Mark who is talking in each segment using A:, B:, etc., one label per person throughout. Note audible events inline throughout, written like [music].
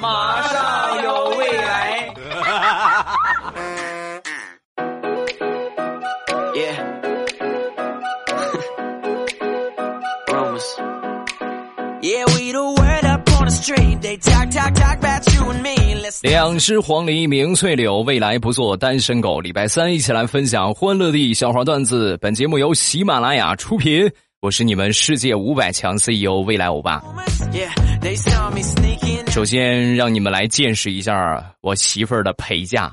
A: 马上有未来。[laughs]
B: 两只黄鹂鸣翠柳，未来不做单身狗。礼拜三一起来分享欢乐的笑话段子。本节目由喜马拉雅出品，我是你们世界五百强 CEO 未来欧巴。首先让你们来见识一下我媳妇儿的陪嫁。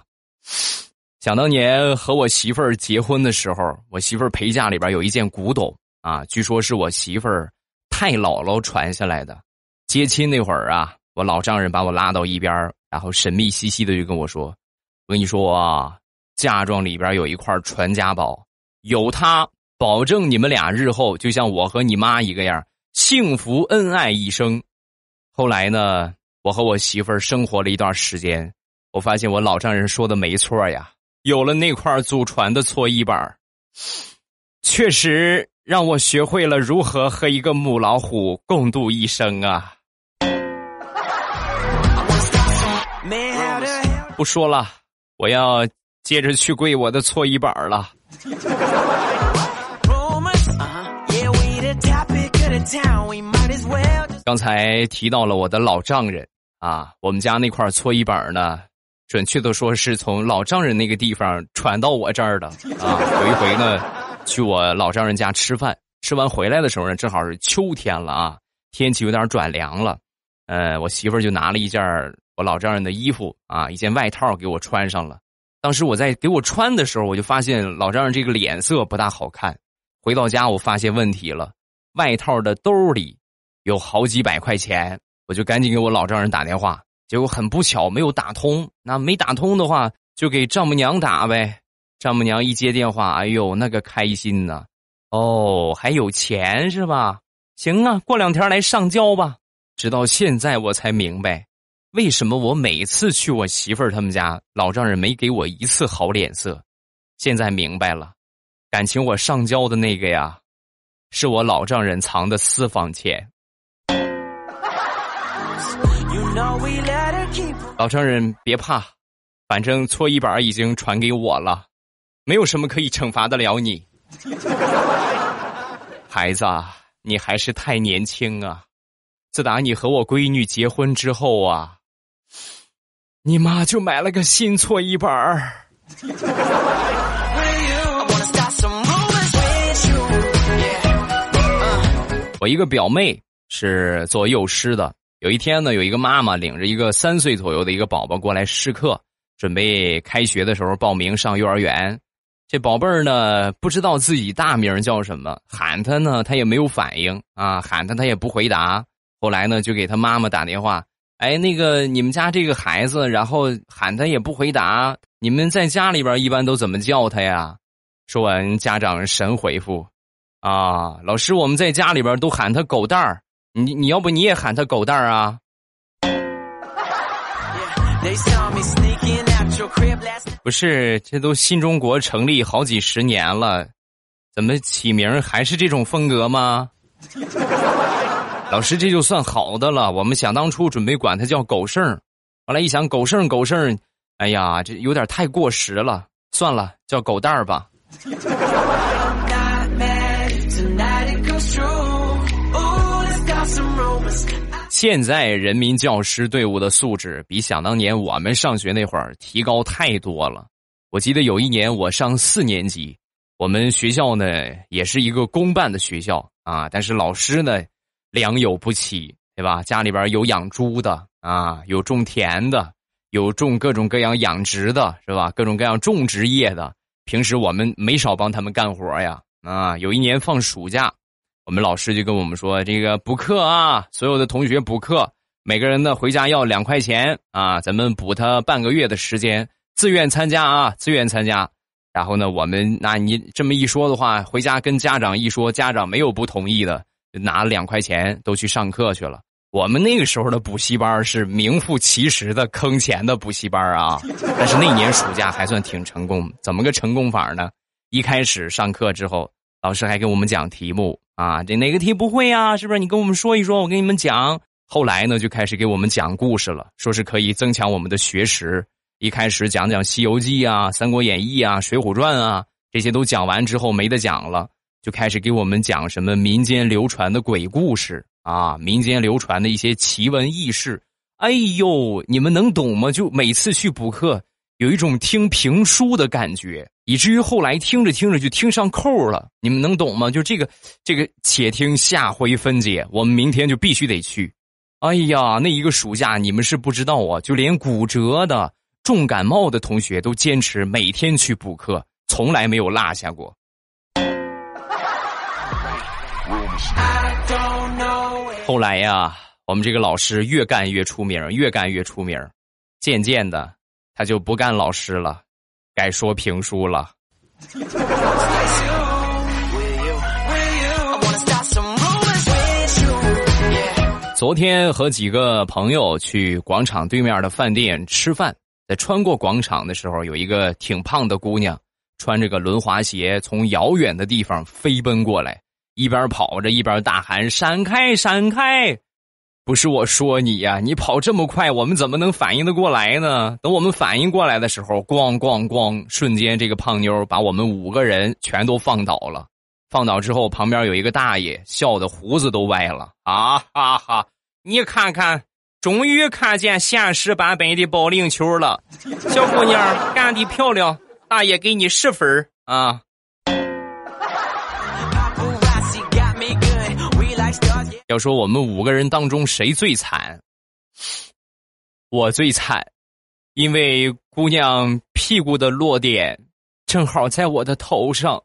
B: 想当年和我媳妇儿结婚的时候，我媳妇儿陪嫁里边有一件古董啊，据说是我媳妇儿太姥姥传下来的。接亲那会儿啊，我老丈人把我拉到一边然后神秘兮兮的就跟我说：“我跟你说啊，嫁妆里边有一块传家宝，有它，保证你们俩日后就像我和你妈一个样，幸福恩爱一生。”后来呢，我和我媳妇儿生活了一段时间，我发现我老丈人说的没错呀，有了那块祖传的搓衣板确实让我学会了如何和一个母老虎共度一生啊。[laughs] 不说了，我要接着去跪我的搓衣板了。[laughs] 刚才提到了我的老丈人啊，我们家那块搓衣板呢，准确的说是从老丈人那个地方传到我这儿的啊。[laughs] 有一回呢，去我老丈人家吃饭，吃完回来的时候呢，正好是秋天了啊，天气有点转凉了，呃，我媳妇儿就拿了一件我老丈人的衣服啊，一件外套给我穿上了。当时我在给我穿的时候，我就发现老丈人这个脸色不大好看。回到家，我发现问题了，外套的兜里有好几百块钱，我就赶紧给我老丈人打电话。结果很不巧，没有打通。那没打通的话，就给丈母娘打呗。丈母娘一接电话，哎呦，那个开心呐！哦，还有钱是吧？行啊，过两天来上交吧。直到现在，我才明白。为什么我每次去我媳妇儿他们家，老丈人没给我一次好脸色？现在明白了，感情我上交的那个呀，是我老丈人藏的私房钱。老丈人别怕，反正搓衣板已经传给我了，没有什么可以惩罚得了你。[laughs] 孩子，你还是太年轻啊！自打你和我闺女结婚之后啊。你妈就买了个新搓衣板儿。我一个表妹是做幼师的。有一天呢，有一个妈妈领着一个三岁左右的一个宝宝过来试课，准备开学的时候报名上幼儿园。这宝贝儿呢，不知道自己大名叫什么，喊他呢，他也没有反应啊，喊他他也不回答。后来呢，就给他妈妈打电话。哎，那个你们家这个孩子，然后喊他也不回答。你们在家里边一般都怎么叫他呀？说完，家长神回复：“啊，老师，我们在家里边都喊他狗蛋儿。你你要不你也喊他狗蛋儿啊？”不是，这都新中国成立好几十年了，怎么起名还是这种风格吗？老师，这就算好的了。我们想当初准备管他叫狗剩后来一想狗剩狗剩哎呀，这有点太过时了，算了，叫狗蛋儿吧。现在人民教师队伍的素质比想当年我们上学那会儿提高太多了。我记得有一年我上四年级，我们学校呢也是一个公办的学校啊，但是老师呢。良莠不齐，对吧？家里边有养猪的啊，有种田的，有种各种各样养殖的，是吧？各种各样种植业的，平时我们没少帮他们干活呀。啊，有一年放暑假，我们老师就跟我们说：“这个补课啊，所有的同学补课，每个人呢回家要两块钱啊，咱们补他半个月的时间，自愿参加啊，自愿参加。”然后呢，我们那你这么一说的话，回家跟家长一说，家长没有不同意的。拿了两块钱都去上课去了。我们那个时候的补习班是名副其实的坑钱的补习班啊。但是那年暑假还算挺成功。怎么个成功法呢？一开始上课之后，老师还给我们讲题目啊，这哪个题不会呀？是不是？你跟我们说一说，我给你们讲。后来呢，就开始给我们讲故事了，说是可以增强我们的学识。一开始讲讲《西游记》啊，《三国演义》啊，《水浒传》啊，这些都讲完之后没得讲了，就开始给我们讲什么民间流传的鬼故事啊，民间流传的一些奇闻异事。哎呦，你们能懂吗？就每次去补课，有一种听评书的感觉，以至于后来听着听着就听上扣了。你们能懂吗？就这个，这个，且听下回分解。我们明天就必须得去。哎呀，那一个暑假你们是不知道啊，就连骨折的、重感冒的同学都坚持每天去补课，从来没有落下过。后来呀，我们这个老师越干越出名，越干越出名，渐渐的他就不干老师了，改说评书了。昨天和几个朋友去广场对面的饭店吃饭，在穿过广场的时候，有一个挺胖的姑娘，穿着个轮滑鞋，从遥远的地方飞奔过来，一边跑着一边大喊：“闪开，闪开！”不是我说你呀，你跑这么快，我们怎么能反应得过来呢？等我们反应过来的时候，咣咣咣，瞬间这个胖妞把我们五个人全都放倒了。放倒之后，旁边有一个大爷，笑得胡子都歪了。啊哈哈！你看看，终于看见现实版本的保龄球了。小姑娘干的漂亮，大爷给你十分啊！要说我们五个人当中谁最惨？我最惨，因为姑娘屁股的落点正好在我的头上。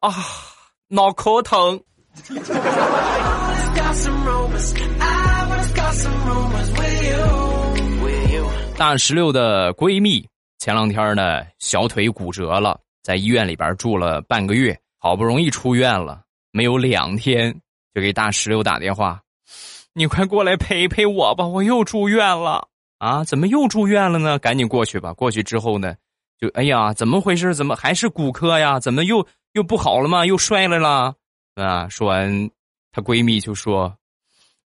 B: 啊，脑壳疼。大石榴的闺蜜前两天呢，小腿骨折了，在医院里边住了半个月，好不容易出院了，没有两天就给大石榴打电话：“你快过来陪陪我吧，我又住院了啊！怎么又住院了呢？赶紧过去吧。”过去之后呢，就哎呀，怎么回事？怎么还是骨科呀？怎么又？又不好了吗？又摔来了啊！说完，她闺蜜就说：“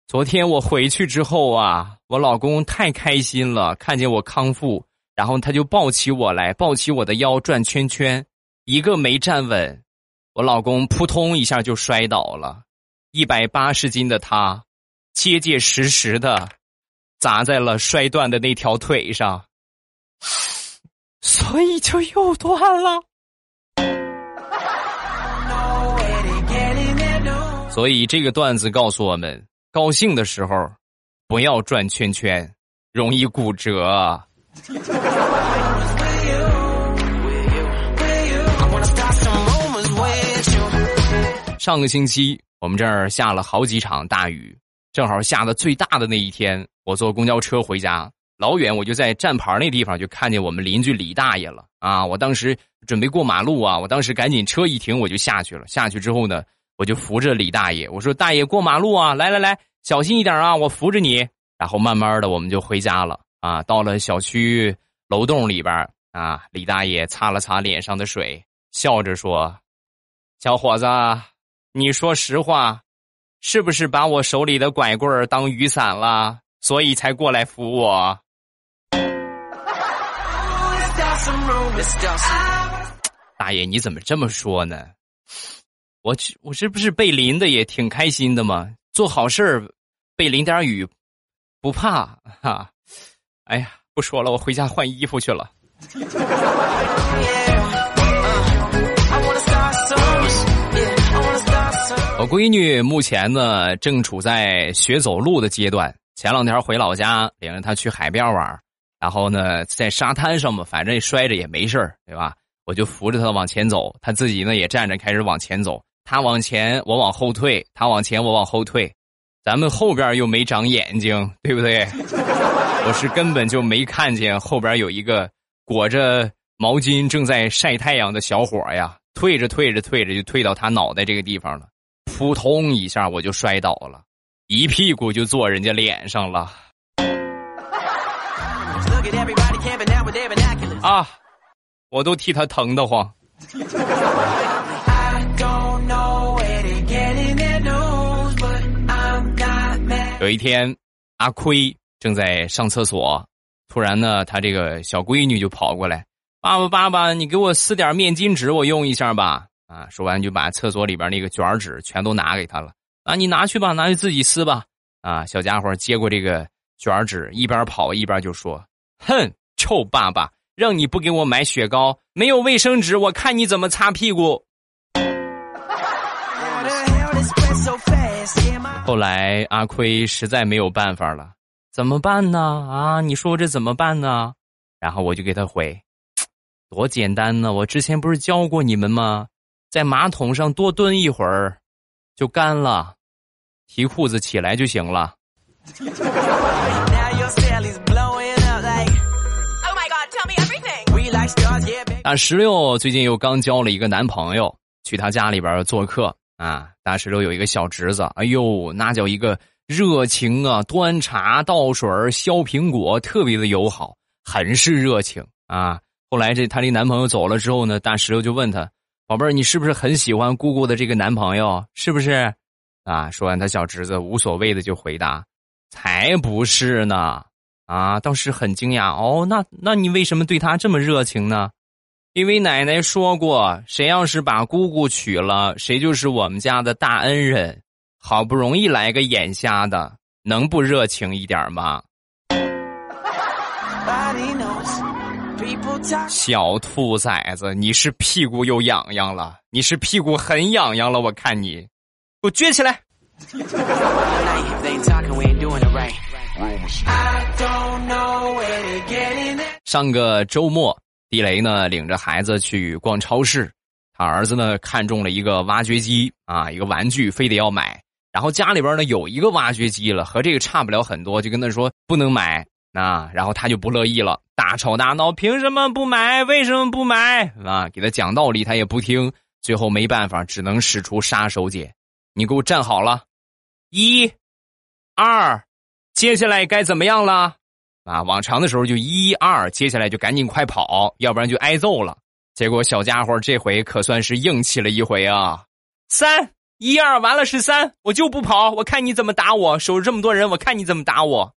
B: 昨天我回去之后啊，我老公太开心了，看见我康复，然后他就抱起我来，抱起我的腰转圈圈，一个没站稳，我老公扑通一下就摔倒了，一百八十斤的他，结结实实的砸在了摔断的那条腿上，所以就又断了。”所以这个段子告诉我们：高兴的时候不要转圈圈，容易骨折。上个星期我们这儿下了好几场大雨，正好下的最大的那一天，我坐公交车回家，老远我就在站牌那地方就看见我们邻居李大爷了啊！我当时准备过马路啊，我当时赶紧车一停我就下去了。下去之后呢。我就扶着李大爷，我说：“大爷过马路啊，来来来，小心一点啊，我扶着你。”然后慢慢的我们就回家了啊。到了小区楼栋里边啊，李大爷擦了擦脸上的水，笑着说：“小伙子，你说实话，是不是把我手里的拐棍儿当雨伞了，所以才过来扶我？” [laughs] 大爷，你怎么这么说呢？我我这不是被淋的也挺开心的吗？做好事儿，被淋点雨，不怕哈。哎呀，不说了，我回家换衣服去了。[laughs] 我闺女目前呢正处在学走路的阶段。前两天回老家，领着她去海边玩，然后呢在沙滩上嘛，反正摔着也没事对吧？我就扶着她往前走，她自己呢也站着开始往前走。她往前，我往后退；她往前，我往后退。咱们后边又没长眼睛，对不对？[laughs] 我是根本就没看见后边有一个裹着毛巾正在晒太阳的小伙呀。退着退着退着，就退到他脑袋这个地方了，扑通一下我就摔倒了，一屁股就坐人家脸上了。啊！我都替他疼得慌。有一天，阿亏正在上厕所，突然呢，他这个小闺女就跑过来：“爸爸，爸爸，你给我撕点面巾纸，我用一下吧。”啊，说完就把厕所里边那个卷纸全都拿给他了。啊，你拿去吧，拿去自己撕吧。啊，小家伙接过这个卷纸，一边跑一边就说：“哼，臭爸爸，让你不给我买雪糕，没有卫生纸，我看你怎么擦屁股。”后来阿亏实在没有办法了，怎么办呢？啊，你说这怎么办呢？然后我就给他回：“ [tsk] 多简单呢，我之前不是教过你们吗？在马桶上多蹲一会儿，就干了，提裤子起来就行了。”大石榴最近又刚交了一个男朋友，去他家里边做客。啊，大石榴有一个小侄子，哎呦，那叫一个热情啊！端茶倒水削苹果，特别的友好，很是热情啊。后来这她这男朋友走了之后呢，大石榴就问他：“宝贝儿，你是不是很喜欢姑姑的这个男朋友？是不是？”啊，说完，他小侄子无所谓的就回答：“才不是呢！”啊，倒是很惊讶哦。那那你为什么对他这么热情呢？因为奶奶说过，谁要是把姑姑娶了，谁就是我们家的大恩人。好不容易来个眼瞎的，能不热情一点吗？小兔崽子，你是屁股又痒痒了，你是屁股很痒痒了，我看你，给我撅起来。上个周末。地雷呢，领着孩子去逛超市，他儿子呢看中了一个挖掘机啊，一个玩具，非得要买。然后家里边呢有一个挖掘机了，和这个差不了很多，就跟他说不能买啊。然后他就不乐意了，大吵大闹，凭什么不买？为什么不买？啊，给他讲道理，他也不听。最后没办法，只能使出杀手锏，你给我站好了，一、二，接下来该怎么样了？啊，往常的时候就一二，接下来就赶紧快跑，要不然就挨揍了。结果小家伙这回可算是硬气了一回啊！三一二，完了是三，我就不跑，我看你怎么打我，守着这么多人，我看你怎么打我。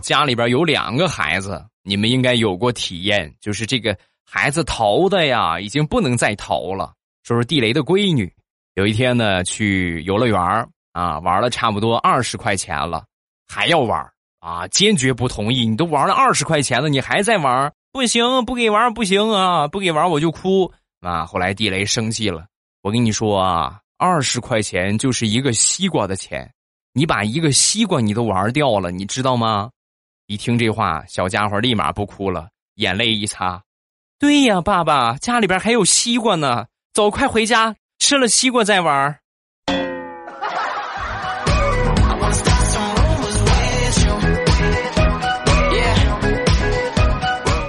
B: 家里边有两个孩子，你们应该有过体验，就是这个孩子淘的呀，已经不能再淘了。说是地雷的闺女，有一天呢去游乐园啊，玩了差不多二十块钱了，还要玩啊，坚决不同意。你都玩了二十块钱了，你还在玩？不行，不给玩不行啊，不给玩我就哭啊。后来地雷生气了，我跟你说啊，二十块钱就是一个西瓜的钱，你把一个西瓜你都玩掉了，你知道吗？一听这话，小家伙立马不哭了，眼泪一擦，对呀，爸爸家里边还有西瓜呢。走，快回家！吃了西瓜再玩。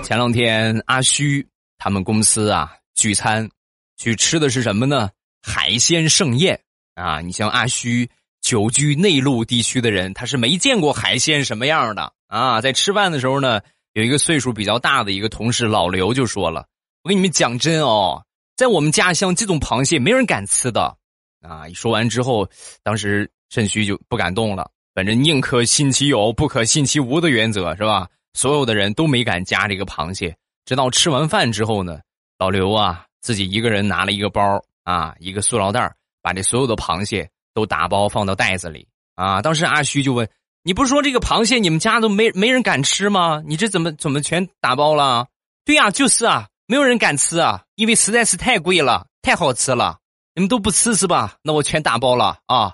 B: 前两天阿虚他们公司啊聚餐，去吃的是什么呢？海鲜盛宴啊！你像阿虚久居内陆地区的人，他是没见过海鲜什么样的啊！在吃饭的时候呢，有一个岁数比较大的一个同事老刘就说了：“我跟你们讲真哦。”在我们家乡，这种螃蟹没人敢吃的，啊！一说完之后，当时肾虚就不敢动了。反正宁可信其有，不可信其无的原则是吧？所有的人都没敢夹这个螃蟹。直到吃完饭之后呢，老刘啊自己一个人拿了一个包啊，一个塑料袋把这所有的螃蟹都打包放到袋子里啊。当时阿虚就问：“你不是说这个螃蟹你们家都没没人敢吃吗？你这怎么怎么全打包了？”对呀，就是啊。没有人敢吃啊，因为实在是太贵了，太好吃了。你们都不吃是吧？那我全打包了啊！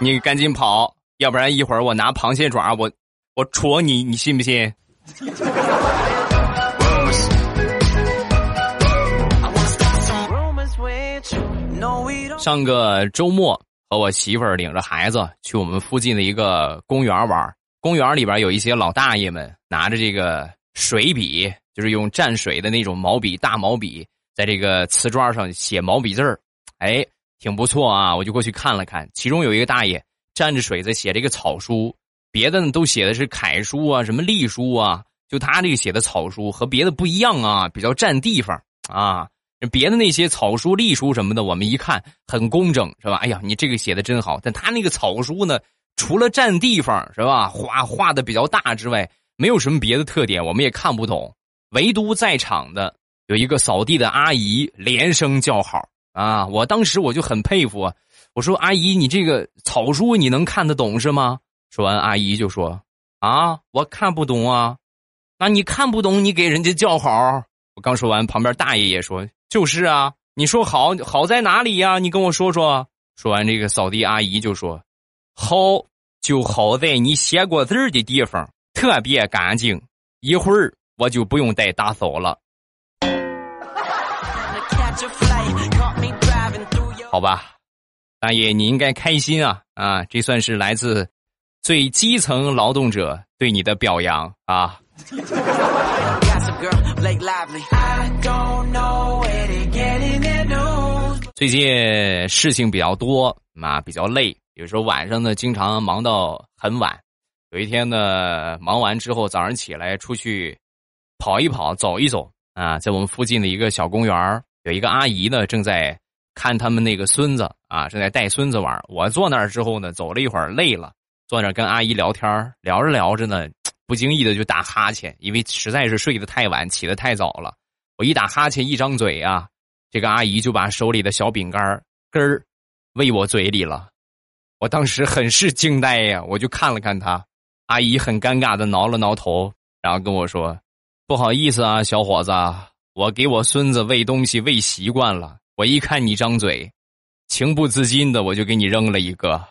B: 你赶紧跑，要不然一会儿我拿螃蟹爪，我我戳你，你信不信？上个周末和我媳妇儿领着孩子去我们附近的一个公园玩。公园里边有一些老大爷们拿着这个水笔，就是用蘸水的那种毛笔，大毛笔，在这个瓷砖上写毛笔字儿，哎，挺不错啊！我就过去看了看，其中有一个大爷蘸着水在写这个草书，别的呢都写的是楷书啊，什么隶书啊，就他这个写的草书和别的不一样啊，比较占地方啊。别的那些草书、隶书什么的，我们一看很工整，是吧？哎呀，你这个写的真好。但他那个草书呢，除了占地方，是吧？画画的比较大之外，没有什么别的特点，我们也看不懂。唯独在场的有一个扫地的阿姨连声叫好啊！我当时我就很佩服啊，我说：“阿姨，你这个草书你能看得懂是吗？”说完，阿姨就说：“啊，我看不懂啊。那你看不懂，你给人家叫好。”我刚说完，旁边大爷也说。就是啊，你说好好在哪里呀？你跟我说说。说完，这个扫地阿姨就说：“好就好在你写过字的地方特别干净，一会儿我就不用再打扫了。”好吧，大爷你应该开心啊啊！这算是来自最基层劳动者对你的表扬啊。最近事情比较多啊，比较累。有时候晚上呢，经常忙到很晚。有一天呢，忙完之后，早上起来出去跑一跑、走一走啊，在我们附近的一个小公园有一个阿姨呢，正在看他们那个孙子啊，正在带孙子玩。我坐那儿之后呢，走了一会儿，累了，坐那儿跟阿姨聊天聊着聊着呢。不经意的就打哈欠，因为实在是睡得太晚，起得太早了。我一打哈欠，一张嘴啊，这个阿姨就把手里的小饼干根儿喂我嘴里了。我当时很是惊呆呀，我就看了看她，阿姨很尴尬的挠了挠头，然后跟我说：“不好意思啊，小伙子，我给我孙子喂东西喂习惯了，我一看你张嘴，情不自禁的我就给你扔了一个。”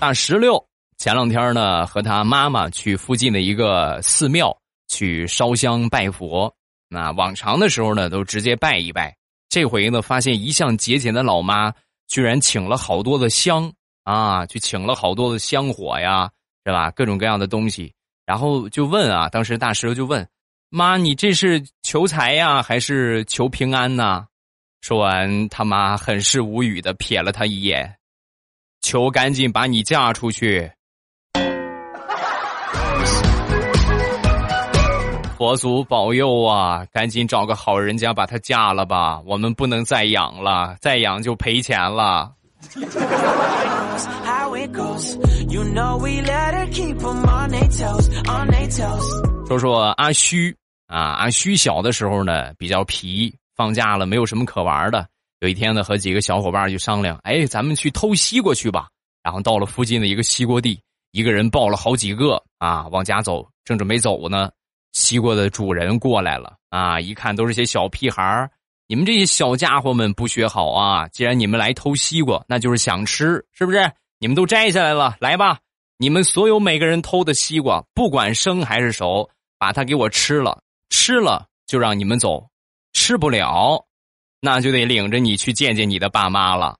B: 大石榴前两天呢，和他妈妈去附近的一个寺庙去烧香拜佛。那往常的时候呢，都直接拜一拜。这回呢，发现一向节俭的老妈居然请了好多的香啊，去请了好多的香火呀，是吧？各种各样的东西。然后就问啊，当时大石榴就问妈：“你这是求财呀，还是求平安呢？”说完，他妈很是无语的瞥了他一眼，求赶紧把你嫁出去。佛祖保佑啊！赶紧找个好人家把她嫁了吧，我们不能再养了，再养就赔钱了。说说阿虚啊，阿虚小的时候呢比较皮。放假了，没有什么可玩的。有一天呢，和几个小伙伴就商量：“哎，咱们去偷西瓜去吧。”然后到了附近的一个西瓜地，一个人抱了好几个啊，往家走。正准备走呢，西瓜的主人过来了啊！一看都是些小屁孩你们这些小家伙们不学好啊！既然你们来偷西瓜，那就是想吃，是不是？你们都摘下来了，来吧！你们所有每个人偷的西瓜，不管生还是熟，把它给我吃了，吃了就让你们走。吃不了，那就得领着你去见见你的爸妈了。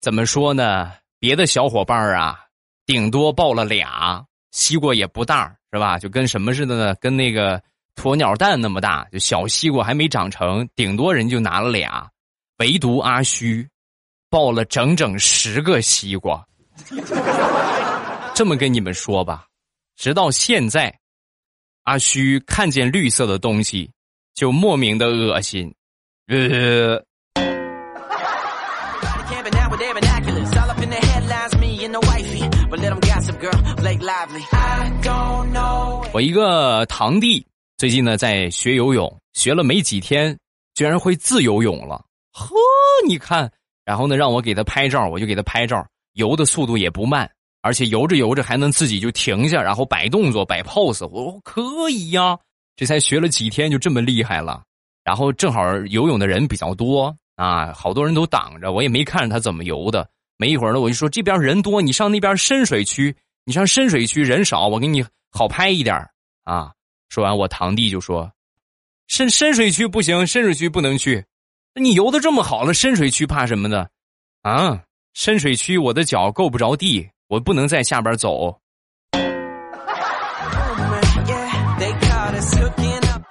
B: 怎么说呢？别的小伙伴啊，顶多抱了俩西瓜也不大，是吧？就跟什么似的呢？跟那个鸵鸟蛋那么大，就小西瓜还没长成，顶多人就拿了俩。唯独阿虚，抱了整整十个西瓜。这么跟你们说吧，直到现在，阿虚看见绿色的东西。就莫名的恶心，[laughs] 呃。我一个堂弟最近呢在学游泳，学了没几天，居然会自由泳了。呵，你看，然后呢让我给他拍照，我就给他拍照，游的速度也不慢，而且游着游着还能自己就停下，然后摆动作、摆 pose。我可以呀。这才学了几天就这么厉害了，然后正好游泳的人比较多啊，好多人都挡着，我也没看着他怎么游的。没一会儿呢，我就说这边人多，你上那边深水区，你上深水区人少，我给你好拍一点啊。说完，我堂弟就说：“深深水区不行，深水区不能去。你游的这么好了，深水区怕什么的？啊，深水区我的脚够不着地，我不能在下边走。”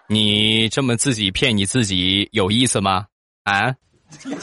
B: 你这么自己骗你自己有意思吗？啊？[laughs]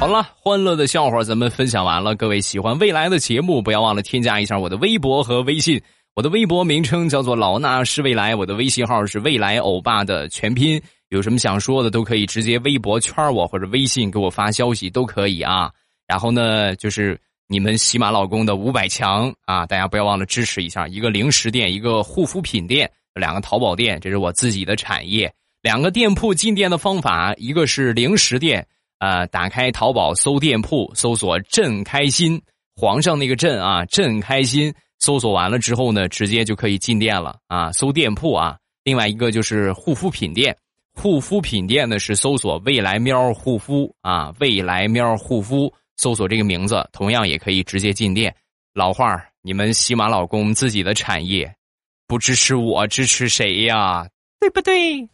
B: 好了，欢乐的笑话咱们分享完了。各位喜欢未来的节目，不要忘了添加一下我的微博和微信。我的微博名称叫做老衲是未来，我的微信号是未来欧巴的全拼。有什么想说的，都可以直接微博圈我或者微信给我发消息都可以啊。然后呢，就是你们喜马老公的五百强啊，大家不要忘了支持一下。一个零食店，一个护肤品店，两个淘宝店，这是我自己的产业。两个店铺进店的方法，一个是零食店。啊，打开淘宝搜店铺，搜索“朕开心”，皇上那个“朕”啊，“朕开心”。搜索完了之后呢，直接就可以进店了啊。搜店铺啊，另外一个就是护肤品店，护肤品店呢是搜索“未来喵护肤”啊，“未来喵护肤”，搜索这个名字，同样也可以直接进店。老话你们喜马老公自己的产业，不支持我支持谁呀？对不对？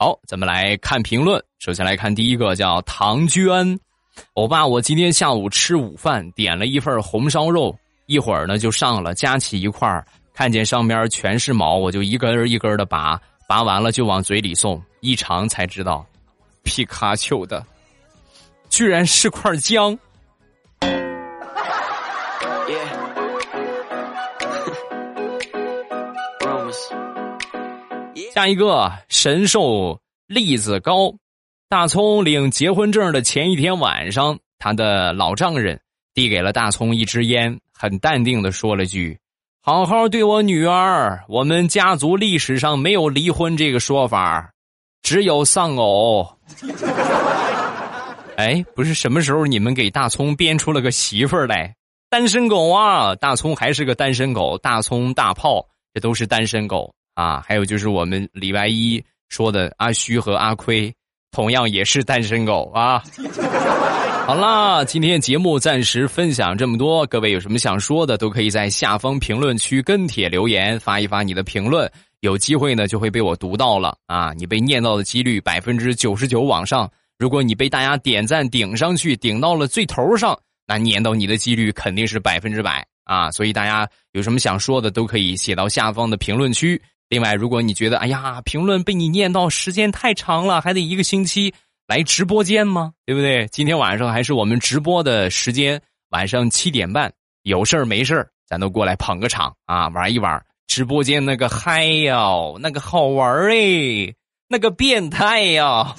B: 好，咱们来看评论。首先来看第一个，叫唐娟，欧巴，我今天下午吃午饭，点了一份红烧肉，一会儿呢就上了，夹起一块儿，看见上面全是毛，我就一根一根的拔，拔完了就往嘴里送，一尝才知道，皮卡丘的，居然是块姜。下一个神兽栗子糕，大葱领结婚证的前一天晚上，他的老丈人递给了大葱一支烟，很淡定的说了句：“好好对我女儿，我们家族历史上没有离婚这个说法，只有丧偶。[laughs] ”哎，不是什么时候你们给大葱编出了个媳妇儿来？单身狗啊，大葱还是个单身狗，大葱大炮这都是单身狗。啊，还有就是我们礼拜一说的阿虚和阿亏，同样也是单身狗啊。[laughs] 好啦，今天节目暂时分享这么多，各位有什么想说的，都可以在下方评论区跟帖留言，发一发你的评论，有机会呢就会被我读到了啊。你被念到的几率百分之九十九往上，如果你被大家点赞顶上去，顶到了最头上，那念到你的几率肯定是百分之百啊。所以大家有什么想说的，都可以写到下方的评论区。另外，如果你觉得哎呀，评论被你念到时间太长了，还得一个星期来直播间吗？对不对？今天晚上还是我们直播的时间，晚上七点半，有事儿没事儿，咱都过来捧个场啊，玩一玩。直播间那个嗨呀，那个好玩哎，那个变态呀！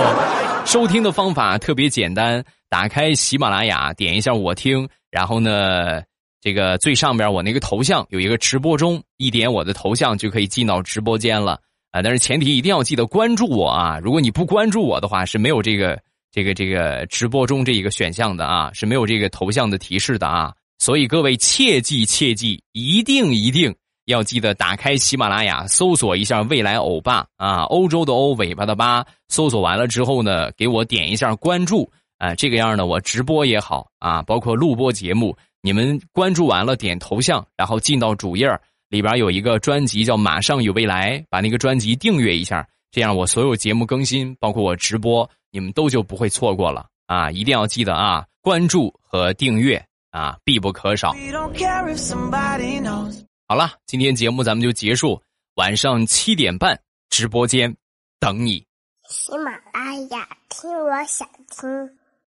B: [laughs] 收听的方法特别简单，打开喜马拉雅，点一下我听，然后呢。这个最上边我那个头像有一个直播中，一点我的头像就可以进到直播间了啊！但是前提一定要记得关注我啊！如果你不关注我的话，是没有这个这个这个直播中这一个选项的啊，是没有这个头像的提示的啊！所以各位切记切记，一定一定要记得打开喜马拉雅，搜索一下“未来欧巴”啊，欧洲的欧，尾巴的巴。搜索完了之后呢，给我点一下关注啊，这个样呢，我直播也好啊，包括录播节目。你们关注完了，点头像，然后进到主页里边有一个专辑叫《马上有未来》，把那个专辑订阅一下，这样我所有节目更新，包括我直播，你们都就不会错过了啊！一定要记得啊，关注和订阅啊，必不可少。好了，今天节目咱们就结束，晚上七点半直播间等你。
C: 喜马拉雅，听我想听。